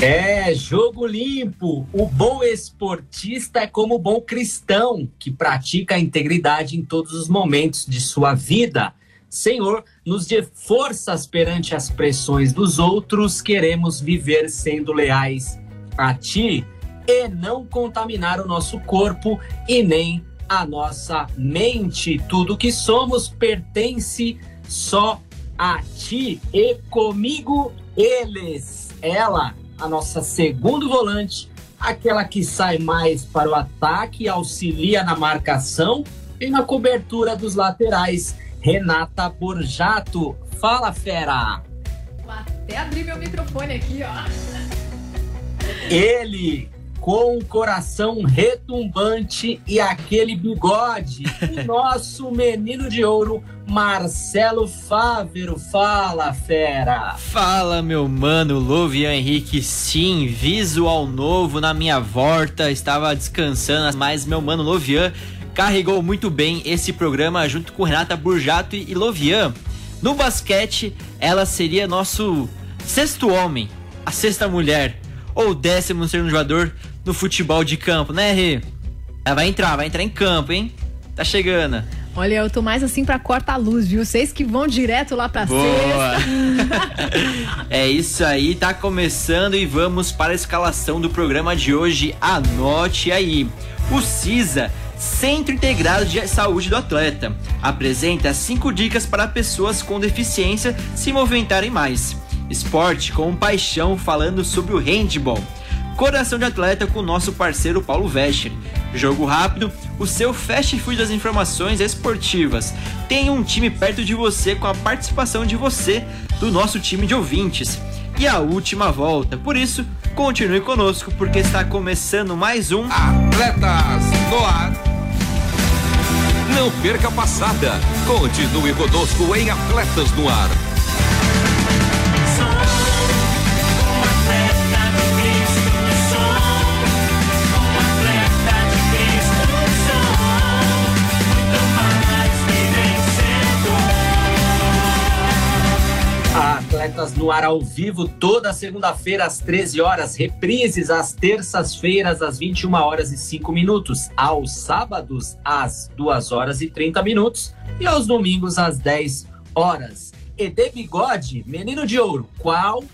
É, jogo limpo. O bom esportista é como o bom cristão, que pratica a integridade em todos os momentos de sua vida. Senhor, nos dê forças perante as pressões dos outros, queremos viver sendo leais a Ti e não contaminar o nosso corpo e nem a nossa mente. Tudo que somos pertence só a Ti e comigo eles, ela a nossa segundo volante, aquela que sai mais para o ataque, auxilia na marcação e na cobertura dos laterais, Renata Borjato. Fala, fera! Até abrir meu microfone aqui, ó. Ele, com o coração retumbante e aquele bigode, o nosso menino de ouro, Marcelo Fávero. Fala, fera! Fala, meu mano, Lovian Henrique. Sim, visual novo na minha volta. Estava descansando, mas meu mano Lovian carregou muito bem esse programa junto com Renata Burjato e Lovian. No basquete, ela seria nosso sexto homem, a sexta mulher, ou décimo segundo jogador no futebol de campo, né, Rê? Ela vai entrar, vai entrar em campo, hein? Tá chegando. Olha, eu tô mais assim pra corta-luz, viu? Vocês que vão direto lá pra Boa. sexta. é isso aí, tá começando e vamos para a escalação do programa de hoje. Anote aí. O CISA, Centro Integrado de Saúde do Atleta, apresenta cinco dicas para pessoas com deficiência se movimentarem mais. Esporte com paixão falando sobre o handball. Coração de Atleta com nosso parceiro Paulo Vescher. Jogo rápido, o seu fast food das informações esportivas. Tem um time perto de você com a participação de você, do nosso time de ouvintes. E a última volta. Por isso, continue conosco porque está começando mais um Atletas no Ar. Não perca a passada. Continue conosco em Atletas no Ar. Atletas no ar ao vivo toda segunda-feira às 13 horas, reprises às terças-feiras às 21 horas e 5 minutos, aos sábados às 2 horas e 30 minutos e aos domingos às 10 horas. E de bigode, menino de ouro, qual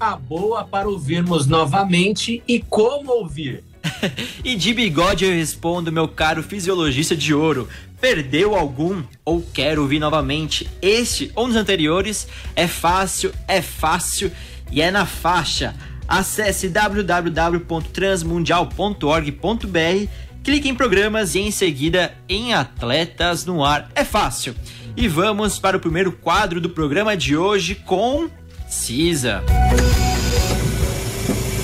a boa para ouvirmos novamente e como ouvir? e de bigode eu respondo, meu caro fisiologista de ouro. Perdeu algum ou quer ouvir novamente este ou nos anteriores? É fácil, é fácil e é na faixa. Acesse www.transmundial.org.br, clique em programas e em seguida em Atletas no Ar. É fácil. E vamos para o primeiro quadro do programa de hoje com CISA.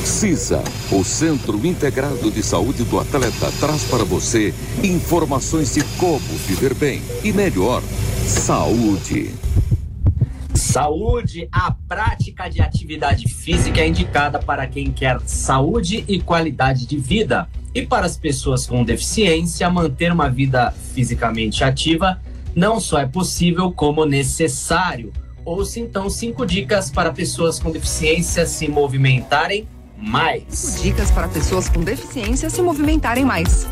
CISA, o Centro Integrado de Saúde do Atleta, traz para você informações de como viver bem e melhor. Saúde. Saúde, a prática de atividade física é indicada para quem quer saúde e qualidade de vida. E para as pessoas com deficiência, manter uma vida fisicamente ativa não só é possível, como necessário. Ouça então cinco dicas para pessoas com deficiência se movimentarem mais. Dicas para pessoas com deficiência se movimentarem mais.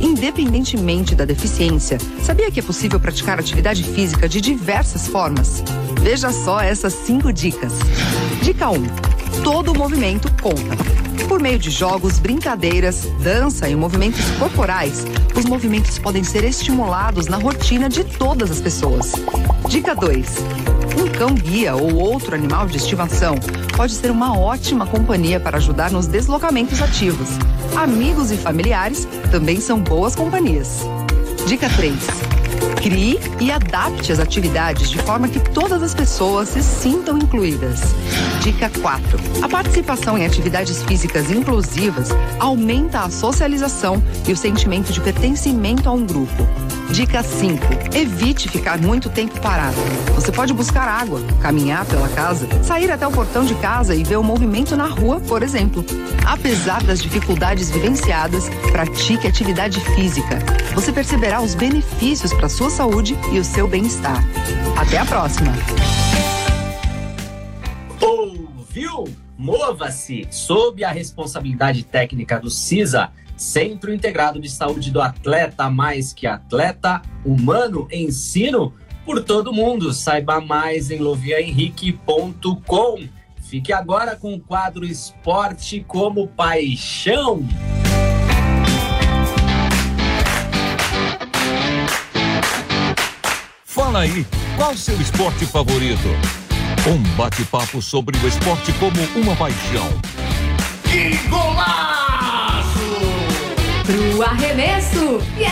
Independentemente da deficiência, sabia que é possível praticar atividade física de diversas formas? Veja só essas cinco dicas. Dica 1. Todo movimento conta. Por meio de jogos, brincadeiras, dança e movimentos corporais, os movimentos podem ser estimulados na rotina de todas as pessoas. Dica 2. Um cão guia ou outro animal de estimação pode ser uma ótima companhia para ajudar nos deslocamentos ativos. Amigos e familiares também são boas companhias. Dica 3. Crie e adapte as atividades de forma que todas as pessoas se sintam incluídas. Dica 4. A participação em atividades físicas inclusivas aumenta a socialização e o sentimento de pertencimento a um grupo. Dica 5. Evite ficar muito tempo parado. Você pode buscar água, caminhar pela casa, sair até o portão de casa e ver o movimento na rua, por exemplo. Apesar das dificuldades vivenciadas, pratique atividade física. Você perceberá os benefícios para sua saúde e o seu bem-estar. Até a próxima! Ouviu? Mova-se! Sob a responsabilidade técnica do CISA, Centro Integrado de Saúde do Atleta Mais Que Atleta, Humano Ensino por todo mundo. Saiba mais em loviahenrique.com. Fique agora com o quadro Esporte como Paixão. Fala aí, qual seu esporte favorito? Um bate-papo sobre o esporte como uma paixão. Que golaço! Pro arremesso e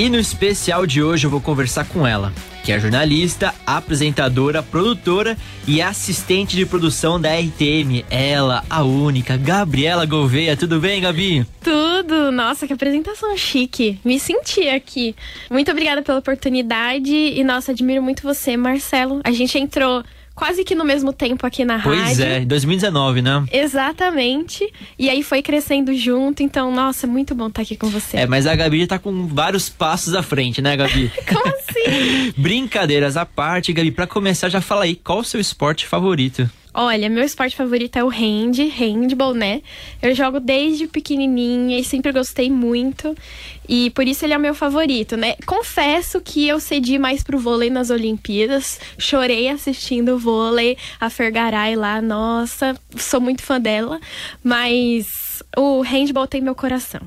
E no especial de hoje eu vou conversar com ela, que é jornalista, apresentadora, produtora e assistente de produção da RTM. Ela, a única, Gabriela Gouveia. Tudo bem, Gabi? Tudo! Nossa, que apresentação chique. Me senti aqui. Muito obrigada pela oportunidade e, nossa, admiro muito você, Marcelo. A gente entrou quase que no mesmo tempo aqui na Pois rádio. é, 2019, né? Exatamente. E aí foi crescendo junto, então, nossa, muito bom estar aqui com você. É, mas a Gabi tá com vários passos à frente, né, Gabi? Como assim? Brincadeiras à parte, Gabi, pra começar, já fala aí, qual o seu esporte favorito? Olha, meu esporte favorito é o hand, handball, né? Eu jogo desde pequenininha e sempre gostei muito. E por isso ele é o meu favorito, né? Confesso que eu cedi mais pro vôlei nas Olimpíadas. Chorei assistindo o vôlei, a Fergaray lá, nossa, sou muito fã dela. Mas o handball tem meu coração.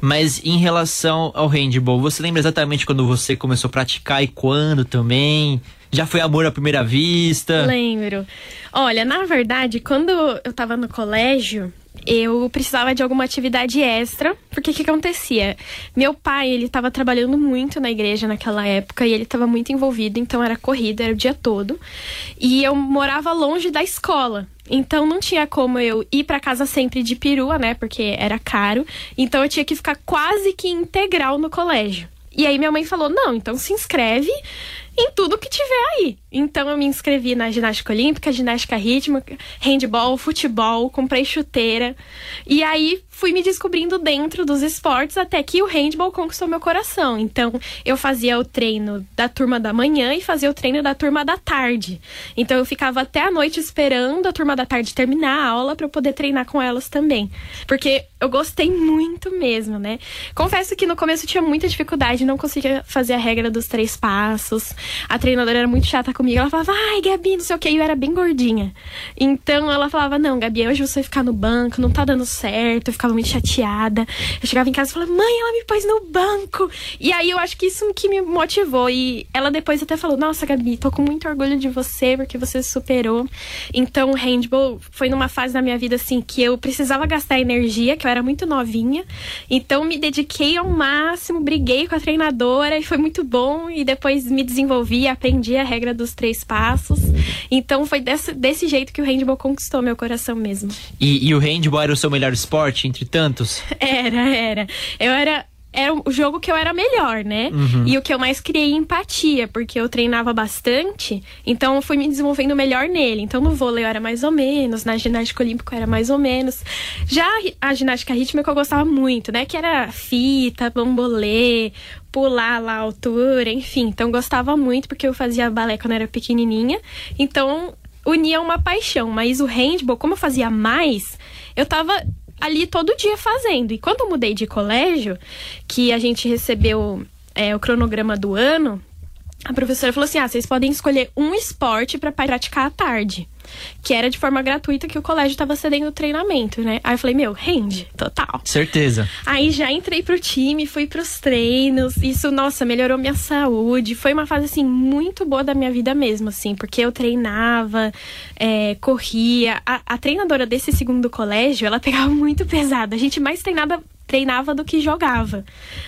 Mas em relação ao handball, você lembra exatamente quando você começou a praticar e quando também? Já foi amor à primeira vista? Lembro. Olha, na verdade, quando eu tava no colégio, eu precisava de alguma atividade extra, porque o que acontecia? Meu pai, ele tava trabalhando muito na igreja naquela época e ele tava muito envolvido, então era corrida, era o dia todo. E eu morava longe da escola. Então não tinha como eu ir para casa sempre de perua, né? Porque era caro. Então eu tinha que ficar quase que integral no colégio. E aí minha mãe falou: "Não, então se inscreve em tudo que tiver aí". Então eu me inscrevi na ginástica olímpica, ginástica rítmica, handball, futebol, comprei chuteira. E aí fui me descobrindo dentro dos esportes até que o handball conquistou meu coração. Então eu fazia o treino da turma da manhã e fazia o treino da turma da tarde. Então eu ficava até a noite esperando a turma da tarde terminar a aula para eu poder treinar com elas também. Porque eu gostei muito mesmo, né? Confesso que no começo tinha muita dificuldade, não conseguia fazer a regra dos três passos. A treinadora era muito chata comigo. Ela falava, ai, Gabi, não sei o que. Eu era bem gordinha. Então ela falava, não, Gabi, hoje você vai ficar no banco, não tá dando certo. Eu ficava muito chateada. Eu chegava em casa e falava, mãe, ela me pôs no banco. E aí eu acho que isso que me motivou. E ela depois até falou, nossa, Gabi, tô com muito orgulho de você, porque você superou. Então o handball foi numa fase da minha vida, assim, que eu precisava gastar energia, que eu era muito novinha. Então me dediquei ao máximo, briguei com a treinadora e foi muito bom. E depois me desenvolvi, aprendi a regra dos três passos. Então foi desse, desse jeito que o handball conquistou meu coração mesmo. E, e o handball era o seu melhor esporte entre tantos? Era, era. Eu era. Era o jogo que eu era melhor, né? E o que eu mais criei empatia, porque eu treinava bastante, então eu fui me desenvolvendo melhor nele. Então no vôlei eu era mais ou menos, na ginástica olímpica eu era mais ou menos. Já a ginástica rítmica eu gostava muito, né? Que era fita, bambolê, pular lá a altura, enfim. Então eu gostava muito, porque eu fazia balé quando eu era pequenininha. Então unia uma paixão. Mas o handball, como eu fazia mais, eu tava ali todo dia fazendo. E quando eu mudei de colégio, que a gente recebeu é, o cronograma do ano, a professora falou assim: ah, vocês podem escolher um esporte para praticar à tarde. Que era de forma gratuita que o colégio estava cedendo treinamento, né? Aí eu falei, meu, rende, total. Certeza. Aí já entrei pro time, fui pros treinos. Isso, nossa, melhorou minha saúde. Foi uma fase, assim, muito boa da minha vida mesmo, assim, porque eu treinava, é, corria. A, a treinadora desse segundo colégio, ela pegava muito pesado. A gente mais treinava treinava do que jogava.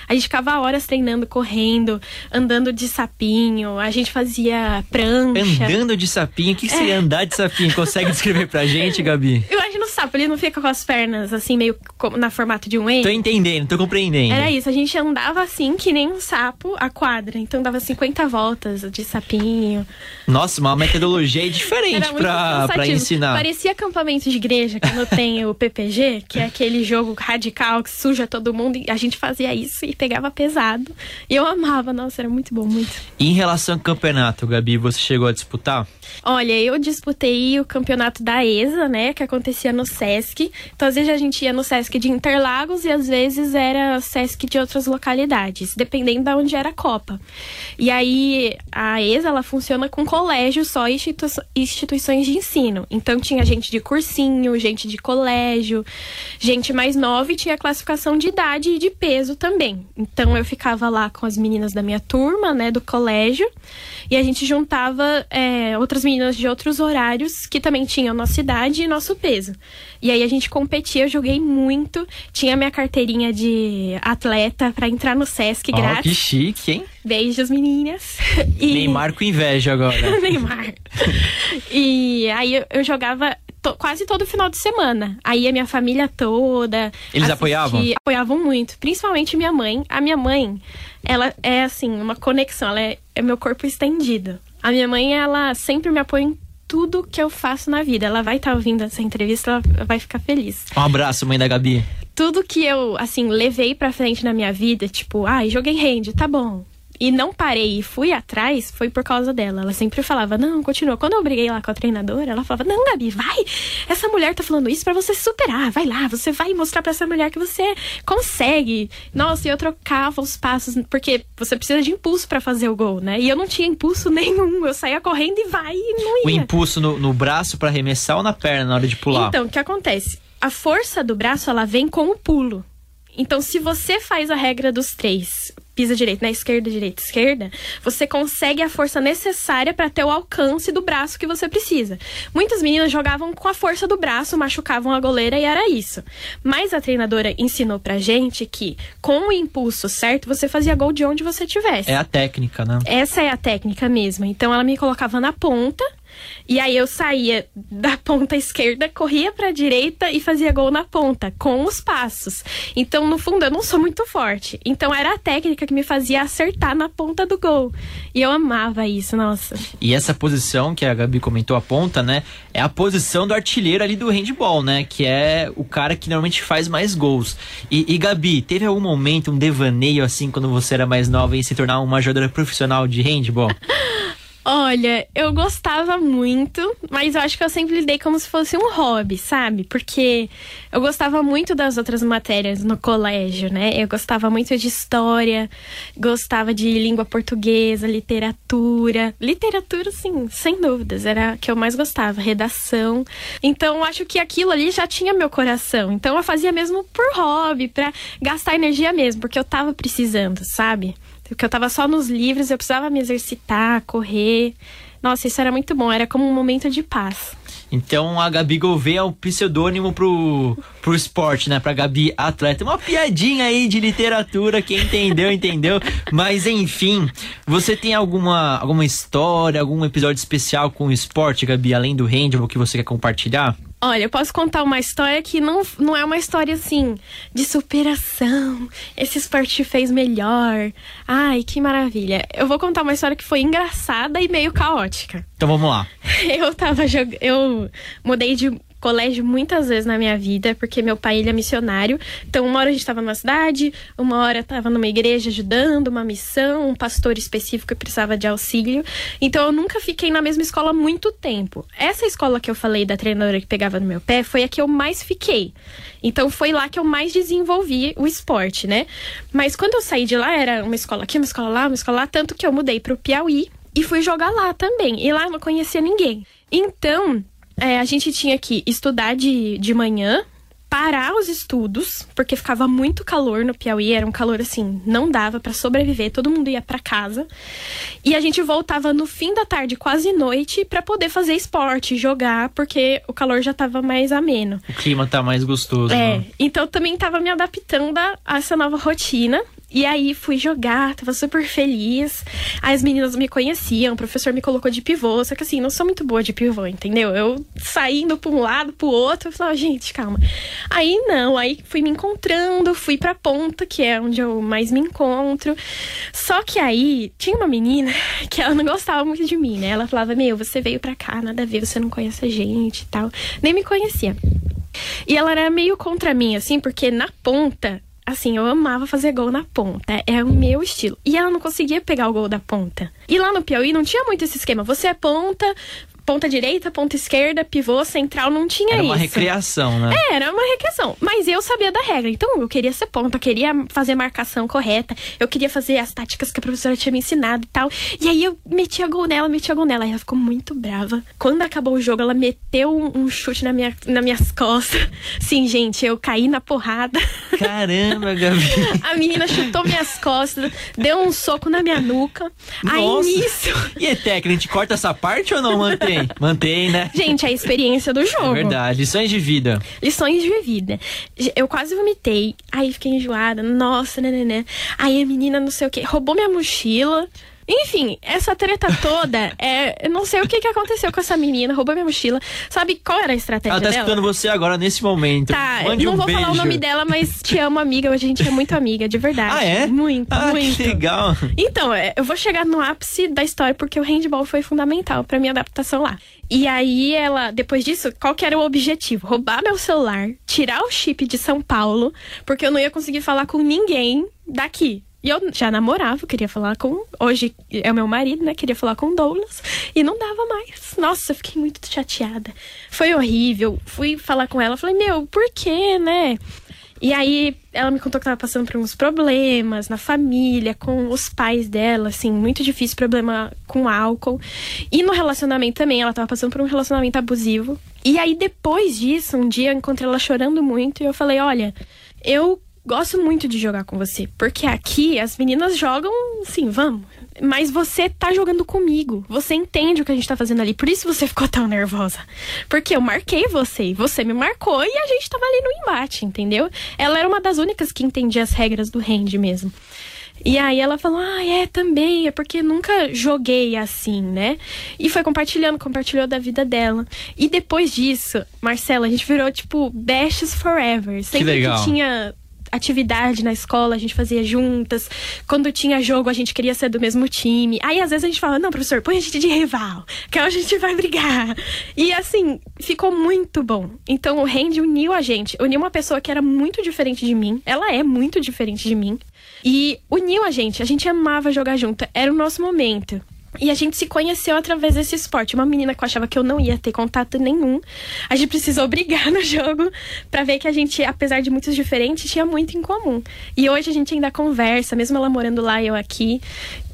A gente ficava horas treinando, correndo, andando de sapinho, a gente fazia prancha. Andando de sapinho? O que seria é. andar de sapinho? Consegue descrever pra gente, Gabi? Eu acho no sapo, ele não fica com as pernas assim, meio na formato de um E. Tô entendendo, tô compreendendo. Era isso, a gente andava assim, que nem um sapo, a quadra. Então dava 50 voltas de sapinho. Nossa, uma metodologia diferente pra, pra ensinar. Parecia acampamento de igreja, quando tem o PPG, que é aquele jogo radical que suja todo mundo. E a gente fazia isso e pegava pesado. E eu amava, nossa, era muito bom, muito. E em relação ao campeonato, Gabi, você chegou a disputar? Olha, eu disputei o campeonato da ESA, né, que acontecia no SESC. Então, às vezes a gente ia no SESC de Interlagos e às vezes era SESC de outras localidades, dependendo de onde era a Copa. E aí, a ESA, ela funciona com colégios só institu instituições de ensino. Então, tinha gente de cursinho, gente de colégio, gente mais nova e tinha classificação de idade e de peso também. Então, eu ficava lá com as meninas da minha turma, né, do colégio, e a gente juntava é, outras outras meninas de outros horários que também tinham nossa idade e nosso peso. E aí a gente competia, eu joguei muito, tinha minha carteirinha de atleta para entrar no SESC oh, grátis. Que chique, hein? Beijos, meninas. E... Neymar com inveja agora. Neymar. e aí eu, eu jogava to, quase todo final de semana. Aí a minha família toda. Eles assistia, apoiavam? Apoiavam muito. Principalmente minha mãe. A minha mãe, ela é assim, uma conexão, ela é, é meu corpo estendido. A minha mãe, ela sempre me apoia em tudo que eu faço na vida. Ela vai estar tá ouvindo essa entrevista, ela vai ficar feliz. Um abraço, mãe da Gabi. Tudo que eu, assim, levei pra frente na minha vida, tipo, ai, ah, joguei hand, tá bom e não parei e fui atrás, foi por causa dela. Ela sempre falava, não, continua. Quando eu briguei lá com a treinadora, ela falava, não, Gabi, vai! Essa mulher tá falando isso para você se superar. Vai lá, você vai mostrar para essa mulher que você consegue. Nossa, e eu trocava os passos, porque você precisa de impulso para fazer o gol, né? E eu não tinha impulso nenhum. Eu saía correndo e vai e não ia. O impulso no, no braço para arremessar ou na perna na hora de pular? Então, o que acontece? A força do braço, ela vem com o pulo. Então, se você faz a regra dos três, pisa direito, na esquerda, direita, esquerda, você consegue a força necessária para ter o alcance do braço que você precisa. Muitas meninas jogavam com a força do braço, machucavam a goleira e era isso. Mas a treinadora ensinou pra gente que com o impulso certo, você fazia gol de onde você tivesse. É a técnica, né? Essa é a técnica mesmo. Então ela me colocava na ponta e aí eu saía da ponta esquerda, corria para a direita e fazia gol na ponta, com os passos. Então, no fundo, eu não sou muito forte. Então, era a técnica que me fazia acertar na ponta do gol. E eu amava isso, nossa. E essa posição que a Gabi comentou, a ponta, né? É a posição do artilheiro ali do handball, né? Que é o cara que normalmente faz mais gols. E, e Gabi, teve algum momento, um devaneio assim, quando você era mais nova em se tornar uma jogadora profissional de handball? Olha, eu gostava muito, mas eu acho que eu sempre lidei como se fosse um hobby, sabe? Porque eu gostava muito das outras matérias no colégio, né? Eu gostava muito de história, gostava de língua portuguesa, literatura. Literatura, sim, sem dúvidas, era a que eu mais gostava, redação. Então, eu acho que aquilo ali já tinha meu coração. Então, eu fazia mesmo por hobby, para gastar energia mesmo, porque eu tava precisando, sabe? Porque eu tava só nos livros, eu precisava me exercitar, correr. Nossa, isso era muito bom, era como um momento de paz. Então a Gabi Gouveia é o pseudônimo pro, pro esporte, né? Pra Gabi Atleta. Uma piadinha aí de literatura, quem entendeu, entendeu. Mas enfim, você tem alguma, alguma história, algum episódio especial com o esporte, Gabi, além do handball que você quer compartilhar? Olha, eu posso contar uma história que não, não é uma história assim de superação. Esse esporte fez melhor. Ai, que maravilha. Eu vou contar uma história que foi engraçada e meio caótica. Então vamos lá. Eu tava jogando. Eu mudei de colégio muitas vezes na minha vida, porque meu pai ele é missionário. Então, uma hora a gente estava numa cidade, uma hora estava numa igreja ajudando, uma missão, um pastor específico que precisava de auxílio. Então, eu nunca fiquei na mesma escola muito tempo. Essa escola que eu falei da treinadora que pegava no meu pé foi a que eu mais fiquei. Então, foi lá que eu mais desenvolvi o esporte, né? Mas quando eu saí de lá, era uma escola aqui, uma escola lá, uma escola lá, tanto que eu mudei para o Piauí e fui jogar lá também. E lá eu não conhecia ninguém. Então, é, a gente tinha que estudar de, de manhã, parar os estudos, porque ficava muito calor no Piauí, era um calor assim, não dava para sobreviver, todo mundo ia para casa. E a gente voltava no fim da tarde, quase noite, para poder fazer esporte, jogar, porque o calor já tava mais ameno. O clima tá mais gostoso. É, né? então também tava me adaptando a essa nova rotina. E aí fui jogar, tava super feliz. Aí as meninas me conheciam, o professor me colocou de pivô, só que assim, não sou muito boa de pivô, entendeu? Eu saindo pra um lado, pro outro, eu falava, gente, calma. Aí não, aí fui me encontrando, fui pra ponta, que é onde eu mais me encontro. Só que aí tinha uma menina que ela não gostava muito de mim, né? Ela falava, meu, você veio pra cá, nada a ver, você não conhece a gente e tal. Nem me conhecia. E ela era meio contra mim, assim, porque na ponta assim, eu amava fazer gol na ponta. É o meu estilo. E ela não conseguia pegar o gol da ponta. E lá no Piauí não tinha muito esse esquema. Você é ponta, ponta direita, ponta esquerda, pivô, central, não tinha Era isso. uma recreação, né? É, era uma recreação. Mas eu sabia da regra. Então eu queria ser ponta, queria fazer marcação correta, eu queria fazer as táticas que a professora tinha me ensinado e tal. E aí eu metia gol nela, metia gol nela. Aí ela ficou muito brava. Quando acabou o jogo, ela meteu um, um chute na minha, nas minhas costas. Sim, gente, eu caí na porrada. Caramba, Gabi. A menina chutou minhas costas, deu um soco na minha nuca. Aí Nossa. nisso. E é técnica, a gente corta essa parte ou não mantém? Mantém, né? Gente, a experiência do jogo. É verdade. Lições de vida. Lições de vida. Eu quase vomitei. Aí fiquei enjoada. Nossa, né, né, né. Aí a menina, não sei o que, roubou minha mochila. Enfim, essa treta toda, é, eu não sei o que, que aconteceu com essa menina, roubou minha mochila. Sabe qual era a estratégia Ela tá dela? escutando você agora nesse momento. Tá, Mande não um vou beijo. falar o nome dela, mas te amo, amiga. Hoje a gente é muito amiga, de verdade. Ah, é? Muito, Ah, muito. que legal. Então, é, eu vou chegar no ápice da história porque o handball foi fundamental pra minha adaptação lá. E aí ela, depois disso, qual que era o objetivo? Roubar meu celular, tirar o chip de São Paulo, porque eu não ia conseguir falar com ninguém daqui. E eu já namorava, queria falar com. Hoje é o meu marido, né? Queria falar com o Douglas. E não dava mais. Nossa, eu fiquei muito chateada. Foi horrível. Fui falar com ela, falei, meu, por quê, né? E aí ela me contou que tava passando por uns problemas na família, com os pais dela, assim, muito difícil, problema com álcool. E no relacionamento também, ela tava passando por um relacionamento abusivo. E aí depois disso, um dia eu encontrei ela chorando muito e eu falei: "Olha, eu gosto muito de jogar com você, porque aqui as meninas jogam, sim, vamos. Mas você tá jogando comigo. Você entende o que a gente tá fazendo ali. Por isso você ficou tão nervosa. Porque eu marquei você, e você me marcou e a gente tava ali no embate, entendeu? Ela era uma das únicas que entendia as regras do hand mesmo. E aí ela falou, ah, é, também, é porque nunca joguei assim, né? E foi compartilhando, compartilhou da vida dela. E depois disso, Marcela, a gente virou, tipo, besties forever. Sempre legal. que tinha atividade na escola, a gente fazia juntas. Quando tinha jogo, a gente queria ser do mesmo time. Aí, às vezes, a gente fala, não, professor, põe a gente de rival, que a gente vai brigar. E, assim, ficou muito bom. Então, o Hand uniu a gente. Uniu uma pessoa que era muito diferente de mim. Ela é muito diferente de mim. E uniu a gente. A gente amava jogar junto. Era o nosso momento. E a gente se conheceu através desse esporte. Uma menina que eu achava que eu não ia ter contato nenhum. A gente precisou brigar no jogo pra ver que a gente, apesar de muitos diferentes, tinha muito em comum. E hoje a gente ainda conversa, mesmo ela morando lá e eu aqui.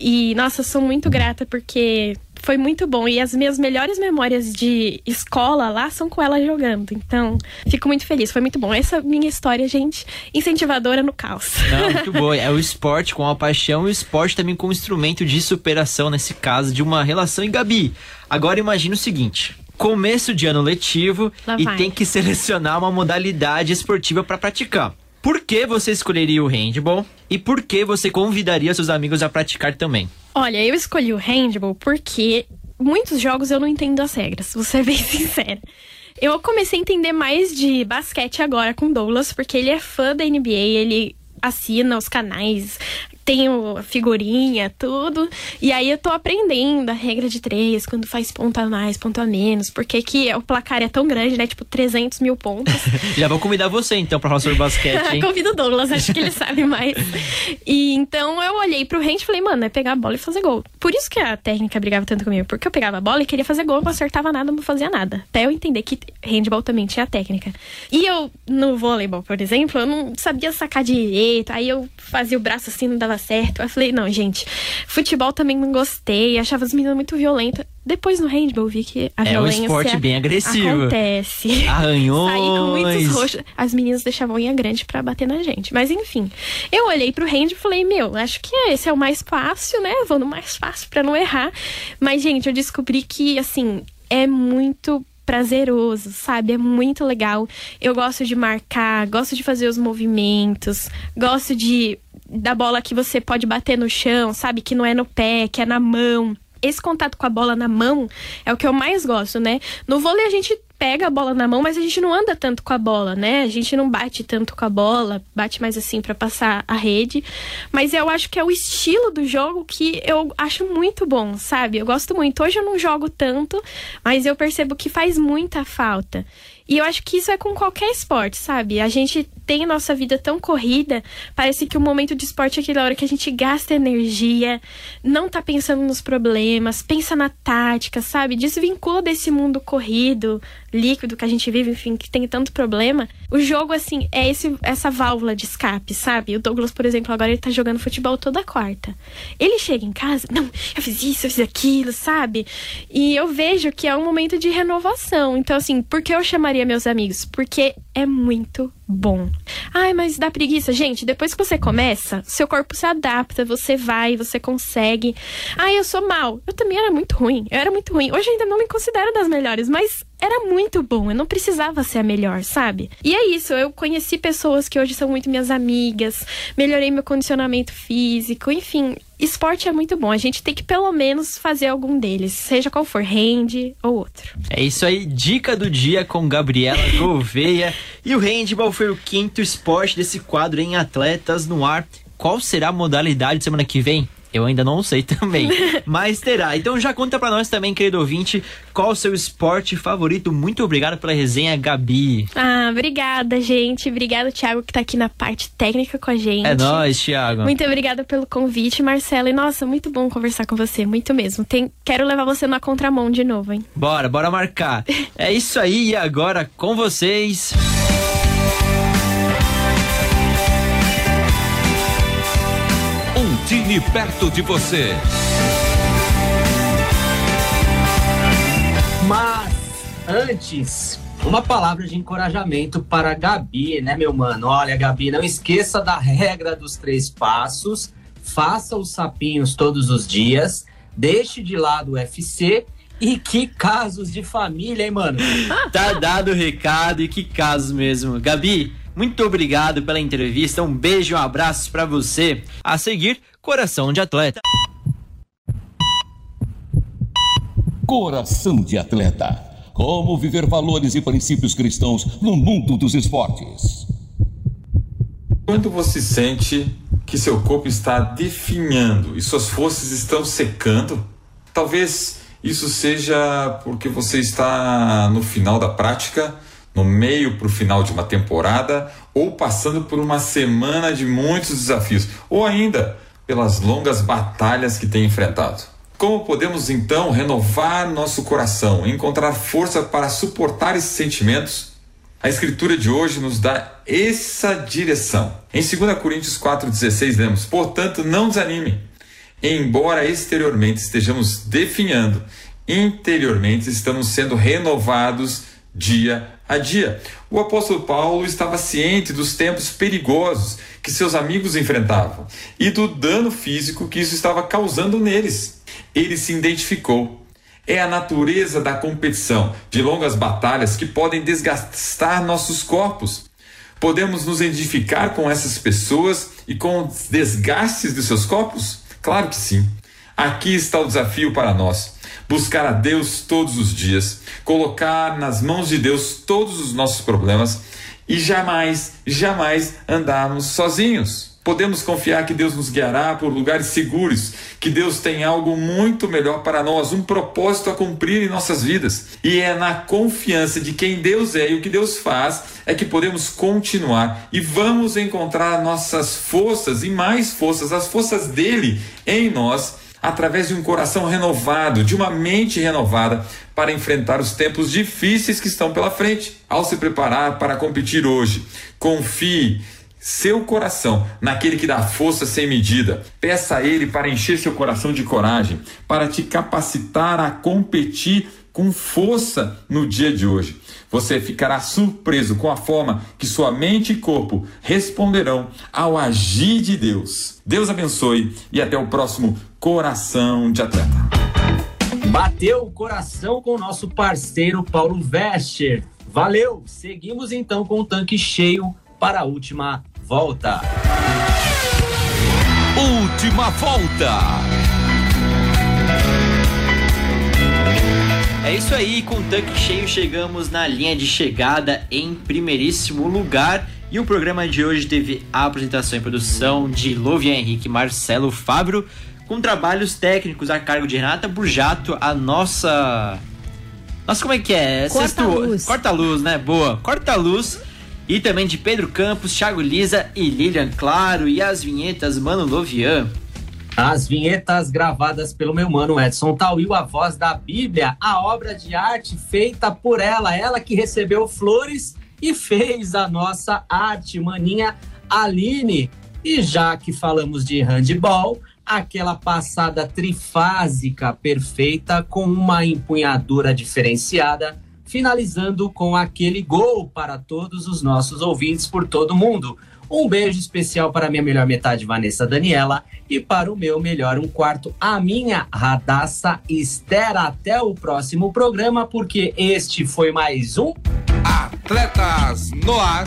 E, nossa, sou muito grata porque foi muito bom. E as minhas melhores memórias de escola lá são com ela jogando. Então, fico muito feliz. Foi muito bom. Essa minha história, gente, incentivadora no caos. Não, muito boa. É o esporte com a paixão e o esporte também como instrumento de superação, nesse caso, de uma relação. E Gabi, agora imagina o seguinte. Começo de ano letivo Lá e vai. tem que selecionar uma modalidade esportiva para praticar. Por que você escolheria o handball e por que você convidaria seus amigos a praticar também? Olha, eu escolhi o handball porque muitos jogos eu não entendo as regras, vou ser bem sincera. Eu comecei a entender mais de basquete agora com Douglas, porque ele é fã da NBA, ele assina os canais, tenho figurinha, tudo. E aí eu tô aprendendo a regra de três, quando faz ponto a mais, ponto a menos. Porque que o placar é tão grande, né? Tipo, 300 mil pontos. Já vou convidar você, então, pra falar sobre basquete, hein? Convido o Douglas, acho que ele sabe mais. E então eu olhei pro Hand e falei, mano, é pegar a bola e fazer gol. Por isso que a técnica brigava tanto comigo. Porque eu pegava a bola e queria fazer gol, não acertava nada, não fazia nada. Até eu entender que handball também tinha técnica. E eu, no voleibol, por exemplo, eu não sabia sacar direito. Aí eu fazia o braço assim, não dava certo. Aí eu falei, não, gente, futebol também não gostei, achava as meninas muito violentas. Depois no handball eu vi que a é violência um esporte bem agressivo. acontece. Arranhões. Saí com muitos roxos. As meninas deixavam unha grande para bater na gente. Mas enfim, eu olhei pro hand e falei, meu, acho que esse é o mais fácil, né? Vou no mais fácil para não errar. Mas, gente, eu descobri que, assim, é muito prazeroso, sabe? É muito legal. Eu gosto de marcar, gosto de fazer os movimentos, gosto de da bola que você pode bater no chão, sabe? Que não é no pé, que é na mão esse contato com a bola na mão é o que eu mais gosto, né? No vôlei a gente pega a bola na mão, mas a gente não anda tanto com a bola, né? A gente não bate tanto com a bola, bate mais assim para passar a rede. Mas eu acho que é o estilo do jogo que eu acho muito bom, sabe? Eu gosto muito. Hoje eu não jogo tanto, mas eu percebo que faz muita falta. E eu acho que isso é com qualquer esporte, sabe? A gente tem nossa vida tão corrida, parece que o momento de esporte é aquela hora que a gente gasta energia, não tá pensando nos problemas, pensa na tática, sabe? Desvincula desse mundo corrido, líquido que a gente vive, enfim, que tem tanto problema. O jogo, assim, é esse, essa válvula de escape, sabe? O Douglas, por exemplo, agora ele tá jogando futebol toda quarta. Ele chega em casa, não, eu fiz isso, eu fiz aquilo, sabe? E eu vejo que é um momento de renovação. Então, assim, por que eu chamaria meus amigos? Porque é muito bom. Ai, mas dá preguiça. Gente, depois que você começa, seu corpo se adapta, você vai, você consegue. Ai, eu sou mal. Eu também era muito ruim. Eu era muito ruim. Hoje ainda não me considero das melhores, mas era muito bom. Eu não precisava ser a melhor, sabe? E é isso. Eu conheci pessoas que hoje são muito minhas amigas, melhorei meu condicionamento físico, enfim. Esporte é muito bom. A gente tem que pelo menos fazer algum deles, seja qual for, hand ou outro. É isso aí, dica do dia com Gabriela Gouveia. e o handball foi o quinto esporte desse quadro em Atletas no Ar. Qual será a modalidade semana que vem? Eu ainda não sei também, mas terá. Então já conta para nós também, querido ouvinte, qual o seu esporte favorito. Muito obrigado pela resenha, Gabi. Ah, obrigada, gente. Obrigada, Thiago, que tá aqui na parte técnica com a gente. É nóis, Thiago. Muito obrigada pelo convite, Marcelo. E nossa, muito bom conversar com você, muito mesmo. Tem... Quero levar você na contramão de novo, hein? Bora, bora marcar. é isso aí, e agora com vocês. Time perto de você. Mas antes, uma palavra de encorajamento para a Gabi, né, meu mano? Olha, Gabi, não esqueça da regra dos três passos. Faça os sapinhos todos os dias. Deixe de lado o UFC e que casos de família, hein, mano? tá dado o recado e que casos mesmo. Gabi, muito obrigado pela entrevista. Um beijo e um abraço para você. A seguir, Coração de Atleta. Coração de Atleta. Como viver valores e princípios cristãos no mundo dos esportes. Quando você sente que seu corpo está definhando e suas forças estão secando, talvez isso seja porque você está no final da prática no meio para o final de uma temporada ou passando por uma semana de muitos desafios, ou ainda pelas longas batalhas que tem enfrentado. Como podemos então renovar nosso coração, encontrar força para suportar esses sentimentos? A escritura de hoje nos dá essa direção. Em 2 Coríntios 4,16 lemos: Portanto, não desanime. Embora exteriormente estejamos definhando, interiormente estamos sendo renovados dia a dia. O apóstolo Paulo estava ciente dos tempos perigosos que seus amigos enfrentavam e do dano físico que isso estava causando neles. Ele se identificou. É a natureza da competição, de longas batalhas que podem desgastar nossos corpos. Podemos nos identificar com essas pessoas e com os desgastes de seus corpos? Claro que sim. Aqui está o desafio para nós buscar a Deus todos os dias, colocar nas mãos de Deus todos os nossos problemas e jamais, jamais andarmos sozinhos. Podemos confiar que Deus nos guiará por lugares seguros, que Deus tem algo muito melhor para nós, um propósito a cumprir em nossas vidas. E é na confiança de quem Deus é e o que Deus faz é que podemos continuar e vamos encontrar nossas forças e mais forças, as forças dele em nós através de um coração renovado, de uma mente renovada, para enfrentar os tempos difíceis que estão pela frente. Ao se preparar para competir hoje, confie seu coração naquele que dá força sem medida. Peça a Ele para encher seu coração de coragem, para te capacitar a competir com força no dia de hoje. Você ficará surpreso com a forma que sua mente e corpo responderão ao agir de Deus. Deus abençoe e até o próximo Coração de Atleta. Bateu o coração com o nosso parceiro Paulo Vescher. Valeu! Seguimos então com o tanque cheio para a última volta. Última volta. É isso aí, com o tanque cheio chegamos na linha de chegada em primeiríssimo lugar. E o programa de hoje teve a apresentação e produção de Lovian Henrique Marcelo Fabro, com trabalhos técnicos a cargo de Renata Burjato, a nossa. Nossa, como é que é? Corta-luz. Corta-luz, né? Boa. Corta-luz. E também de Pedro Campos, Thiago Lisa e Lilian Claro. E as vinhetas, Mano Lovian. As vinhetas gravadas pelo meu mano Edson Tauil, a voz da Bíblia, a obra de arte feita por ela, ela que recebeu flores e fez a nossa arte, maninha Aline. E já que falamos de handball, aquela passada trifásica perfeita com uma empunhadura diferenciada, finalizando com aquele gol para todos os nossos ouvintes por todo mundo. Um beijo especial para minha melhor metade, Vanessa Daniela, e para o meu melhor um quarto, a minha Radassa Esther. Até o próximo programa, porque este foi mais um Atletas no Ar.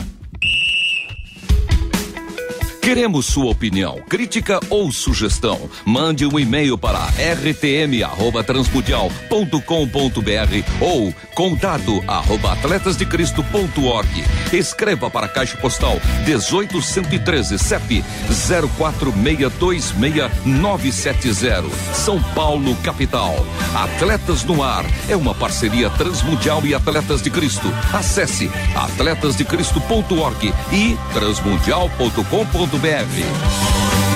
Queremos sua opinião, crítica ou sugestão. Mande um e-mail para rtm@transmundial.com.br ou contato arroba atletasdecristo.org. Escreva para a Caixa Postal 18113 CEP 04626970 São Paulo, capital. Atletas no Ar é uma parceria Transmundial e Atletas de Cristo. Acesse atletasdecristo.org e transmundial.com.br www.ufsc.edu.br.